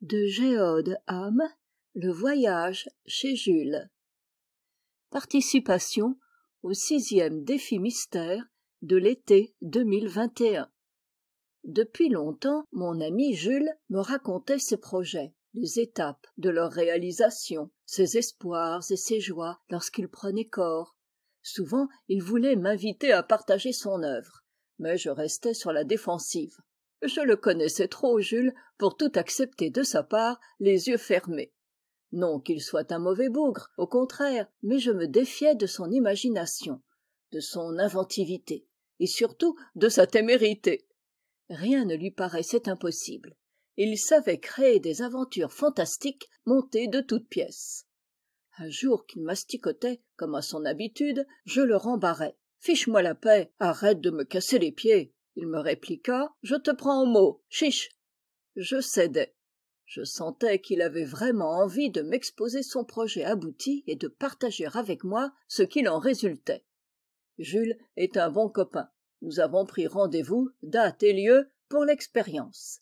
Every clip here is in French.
de le voyage chez jules. Participation au sixième défi mystère de l'été depuis longtemps mon ami jules me racontait ses projets les étapes de leur réalisation ses espoirs et ses joies lorsqu'il prenait corps. Souvent il voulait m'inviter à partager son œuvre mais je restais sur la défensive je le connaissais trop jules pour tout accepter de sa part les yeux fermés. Non qu'il soit un mauvais bougre au contraire mais je me défiais de son imagination de son inventivité et surtout de sa témérité. Rien ne lui paraissait impossible. Il savait créer des aventures fantastiques montées de toutes pièces. Un jour qu'il masticotait comme à son habitude je le rembarrai fiche moi la paix arrête de me casser les pieds il me répliqua je te prends au mot chiche. Je cédai. Je sentais qu'il avait vraiment envie de m'exposer son projet abouti et de partager avec moi ce qu'il en résultait. Jules est un bon copain. Nous avons pris rendez-vous date et lieu pour l'expérience.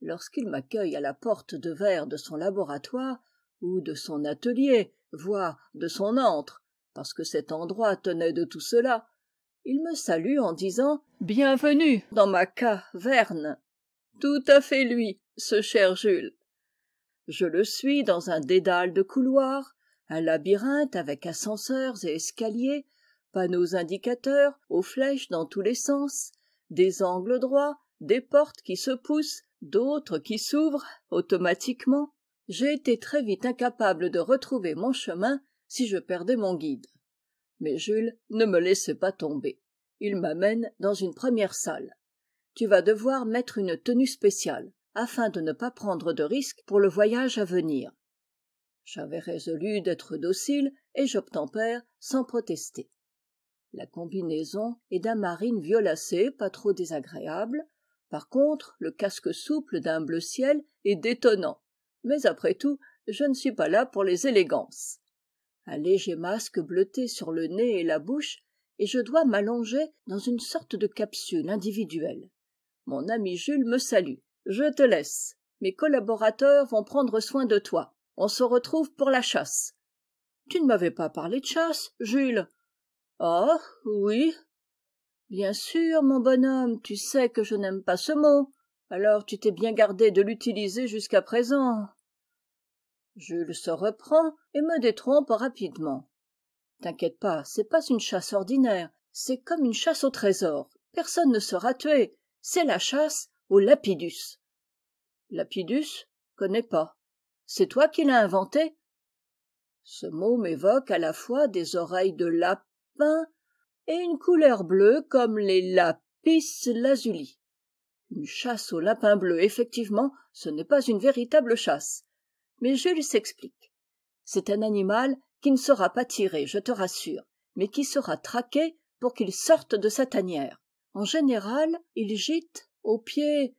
Lorsqu'il m'accueille à la porte de verre de son laboratoire ou de son atelier voire de son antre parce que cet endroit tenait de tout cela il me salue en disant bienvenue dans ma caverne tout à fait lui ce cher jules. Je le suis dans un dédale de couloirs un labyrinthe avec ascenseurs et escaliers panneaux indicateurs aux flèches dans tous les sens des angles droits des portes qui se poussent d'autres qui s'ouvrent automatiquement. J'ai été très vite incapable de retrouver mon chemin si je perdais mon guide mais jules ne me laissait pas tomber. Il m'amène dans une première salle. Tu vas devoir mettre une tenue spéciale afin de ne pas prendre de risques pour le voyage à venir. J'avais résolu d'être docile et j'obtempère sans protester. La combinaison est d'un marine violacé pas trop désagréable. Par contre le casque souple d'un bleu ciel est détonnant. Mais après tout je ne suis pas là pour les élégances un léger masque bleuté sur le nez et la bouche et je dois m'allonger dans une sorte de capsule individuelle. Mon ami jules me salue. Je te laisse. Mes collaborateurs vont prendre soin de toi. On se retrouve pour la chasse. Tu ne m'avais pas parlé de chasse jules? Ah oui. Bien sûr mon bonhomme tu sais que je n'aime pas ce mot. Alors tu t'es bien gardé de l'utiliser jusqu'à présent jules se reprend et me détrompe rapidement. T'inquiète pas c'est pas une chasse ordinaire c'est comme une chasse au trésor. Personne ne sera tué. C'est la chasse au lapidus. Lapidus connais pas. C'est toi qui l'as inventé? Ce mot m'évoque à la fois des oreilles de lapin et une couleur bleue comme les lapis lazuli. Une chasse au lapin bleu effectivement ce n'est pas une véritable chasse mais jules s'explique. C'est un animal qui ne sera pas tiré je te rassure mais qui sera traqué pour qu'il sorte de sa tanière. En général il gîte au pied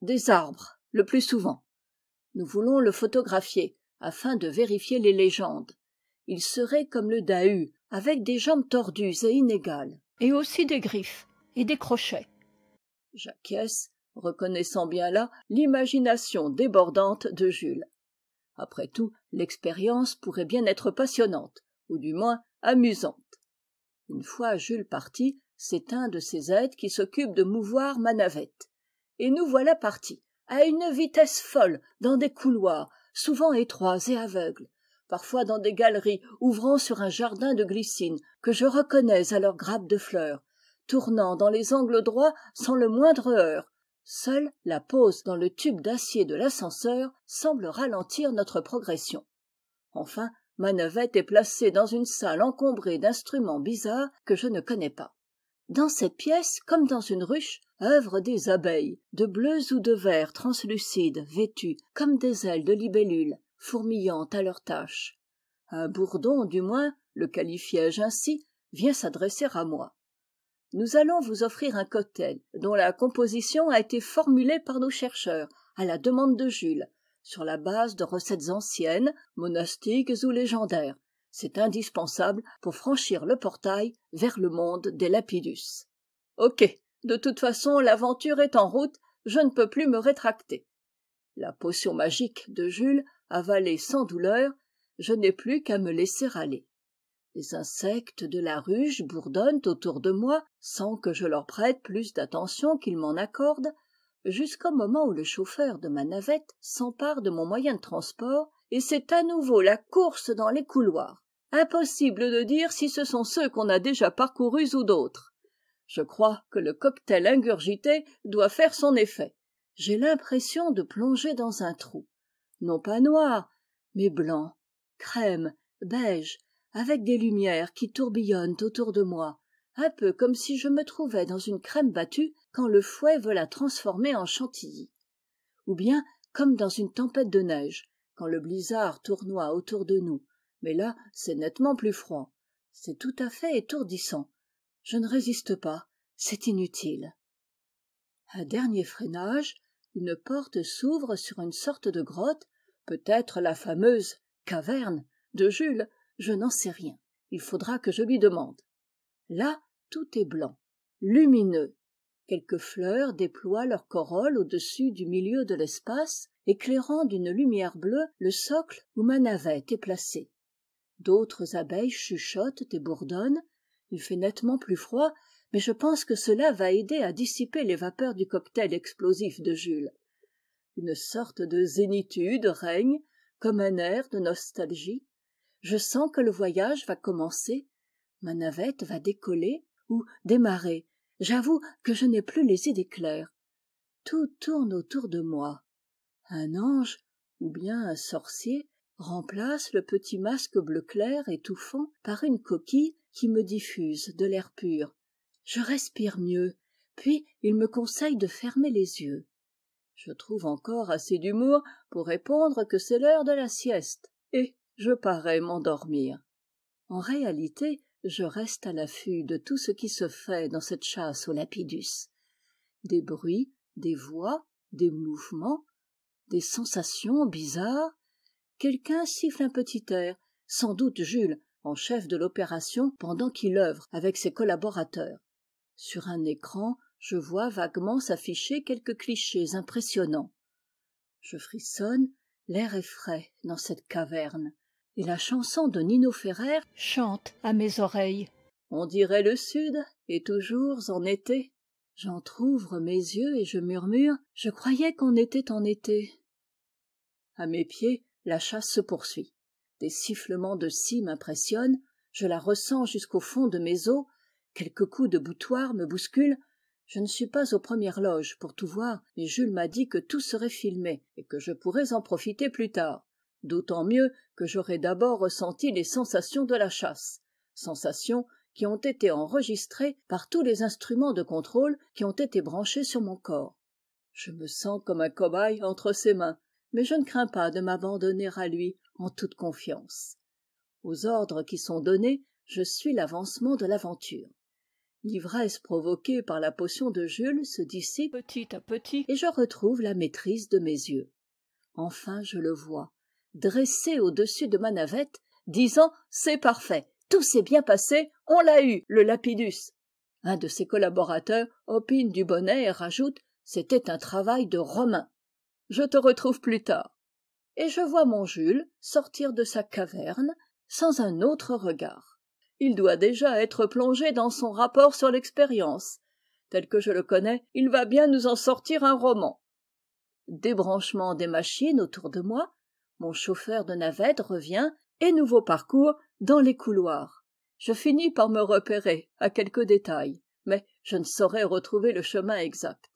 des arbres le plus souvent. Nous voulons le photographier afin de vérifier les légendes. Il serait comme le dahu avec des jambes tordues et inégales. Et aussi des griffes et des crochets. J'acquiesce reconnaissant bien là l'imagination débordante de jules après tout l'expérience pourrait bien être passionnante ou du moins amusante. Une fois jules parti c'est un de ces êtres qui s'occupe de mouvoir ma navette. Et nous voilà partis à une vitesse folle dans des couloirs souvent étroits et aveugles parfois dans des galeries ouvrant sur un jardin de glycines que je reconnais à leurs grappes de fleurs tournant dans les angles droits sans le moindre heurt seule la pose dans le tube d'acier de l'ascenseur semble ralentir notre progression. Enfin ma navette est placée dans une salle encombrée d'instruments bizarres que je ne connais pas. Dans cette pièce comme dans une ruche œuvrent des abeilles de bleus ou de verts translucides vêtues comme des ailes de libellules fourmillant à leurs tâches un bourdon du moins le qualifiai je ainsi vient s'adresser à moi nous allons vous offrir un cocktail dont la composition a été formulée par nos chercheurs à la demande de jules sur la base de recettes anciennes monastiques ou légendaires. C'est indispensable pour franchir le portail vers le monde des lapidus. Ok de toute façon l'aventure est en route je ne peux plus me rétracter. La potion magique de jules avalée sans douleur je n'ai plus qu'à me laisser aller les insectes de la ruche bourdonnent autour de moi sans que je leur prête plus d'attention qu'ils m'en accordent jusqu'au moment où le chauffeur de ma navette s'empare de mon moyen de transport et c'est à nouveau la course dans les couloirs. Impossible de dire si ce sont ceux qu'on a déjà parcourus ou d'autres. Je crois que le cocktail ingurgité doit faire son effet. J'ai l'impression de plonger dans un trou. Non pas noir mais blanc crème beige avec des lumières qui tourbillonnent autour de moi un peu comme si je me trouvais dans une crème battue quand le fouet veut la transformer en chantilly. Ou bien comme dans une tempête de neige quand le blizzard tournoie autour de nous. Mais là c'est nettement plus froid. C'est tout à fait étourdissant. Je ne résiste pas. C'est inutile. Un dernier freinage. Une porte s'ouvre sur une sorte de grotte. Peut-être la fameuse caverne de jules je n'en sais rien. Il faudra que je lui demande. Là tout est blanc lumineux. Quelques fleurs déploient leurs corolles au-dessus du milieu de l'espace éclairant d'une lumière bleue le socle où ma navette est placée. D'autres abeilles chuchotent et bourdonnent. Il fait nettement plus froid mais je pense que cela va aider à dissiper les vapeurs du cocktail explosif de jules. Une sorte de zénitude règne comme un air de nostalgie je sens que le voyage va commencer. Ma navette va décoller ou démarrer. J'avoue que je n'ai plus les idées claires. Tout tourne autour de moi. Un ange ou bien un sorcier remplace le petit masque bleu clair étouffant par une coquille qui me diffuse de l'air pur. Je respire mieux puis il me conseille de fermer les yeux. Je trouve encore assez d'humour pour répondre que c'est l'heure de la sieste. Et je parais m'endormir. En réalité je reste à l'affût de tout ce qui se fait dans cette chasse au lapidus. Des bruits des voix des mouvements des sensations bizarres. Quelqu'un siffle un petit air. Sans doute jules en chef de l'opération pendant qu'il œuvre avec ses collaborateurs. Sur un écran je vois vaguement s'afficher quelques clichés impressionnants. Je frissonne. L'air est frais dans cette caverne et la chanson de nino ferrer chante à mes oreilles. On dirait le sud et toujours en été. J'entr'ouvre mes yeux et je murmure je croyais qu'on était en été. À mes pieds la chasse se poursuit. Des sifflements de scie m'impressionnent je la ressens jusqu'au fond de mes os. Quelques coups de boutoir me bousculent. Je ne suis pas aux premières loges pour tout voir mais jules m'a dit que tout serait filmé et que je pourrais en profiter plus tard d'autant mieux que j'aurai d'abord ressenti les sensations de la chasse sensations qui ont été enregistrées par tous les instruments de contrôle qui ont été branchés sur mon corps. Je me sens comme un cobaye entre ses mains mais je ne crains pas de m'abandonner à lui en toute confiance. Aux ordres qui sont donnés je suis l'avancement de l'aventure. L'ivresse provoquée par la potion de jules se dissipe petit à petit. et je retrouve la maîtrise de mes yeux. Enfin je le vois dressé au-dessus de ma navette disant c'est parfait tout s'est bien passé on l'a eu le lapidus! Un de ses collaborateurs opine du bonnet et rajoute c'était un travail de romain. Je te retrouve plus tard et je vois mon jules sortir de sa caverne sans un autre regard. Il doit déjà être plongé dans son rapport sur l'expérience. Tel que je le connais il va bien nous en sortir un roman. Débranchement des machines autour de moi mon chauffeur de navette revient et nouveau parcours dans les couloirs. Je finis par me repérer à quelques détails mais je ne saurais retrouver le chemin exact.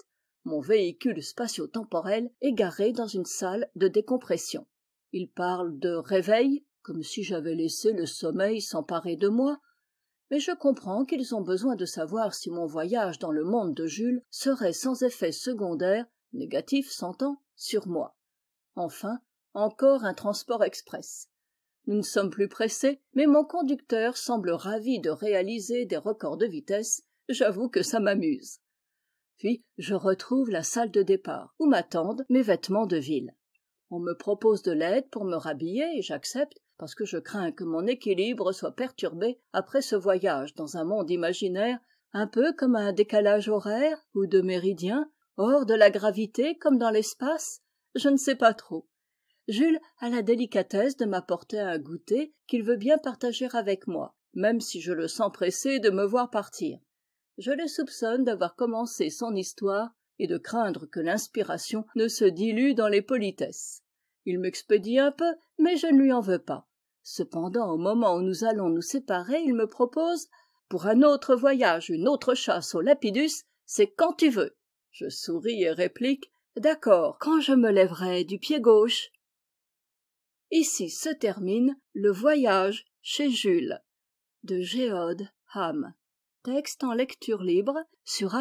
Mon véhicule spatio-temporel est garé dans une salle de décompression. Il parle de réveil comme si j'avais laissé le sommeil s'emparer de moi mais je comprends qu'ils ont besoin de savoir si mon voyage dans le monde de jules serait sans effet secondaire négatif s'entend sur moi. Enfin encore un transport express. Nous ne sommes plus pressés mais mon conducteur semble ravi de réaliser des records de vitesse. J'avoue que ça m'amuse. Puis je retrouve la salle de départ où m'attendent mes vêtements de ville. On me propose de l'aide pour me rhabiller et j'accepte parce que je crains que mon équilibre soit perturbé après ce voyage dans un monde imaginaire un peu comme un décalage horaire ou de méridien hors de la gravité comme dans l'espace. Je ne sais pas trop jules a la délicatesse de m'apporter un goûter qu'il veut bien partager avec moi même si je le sens pressé de me voir partir. Je le soupçonne d'avoir commencé son histoire et de craindre que l'inspiration ne se dilue dans les politesses. Il m'expédie un peu mais je ne lui en veux pas. Cependant au moment où nous allons nous séparer il me propose pour un autre voyage une autre chasse au lapidus c'est quand tu veux. Je souris et réplique d'accord quand je me lèverai du pied gauche ici se termine le voyage chez jules? De géode ham. Texte en lecture libre sur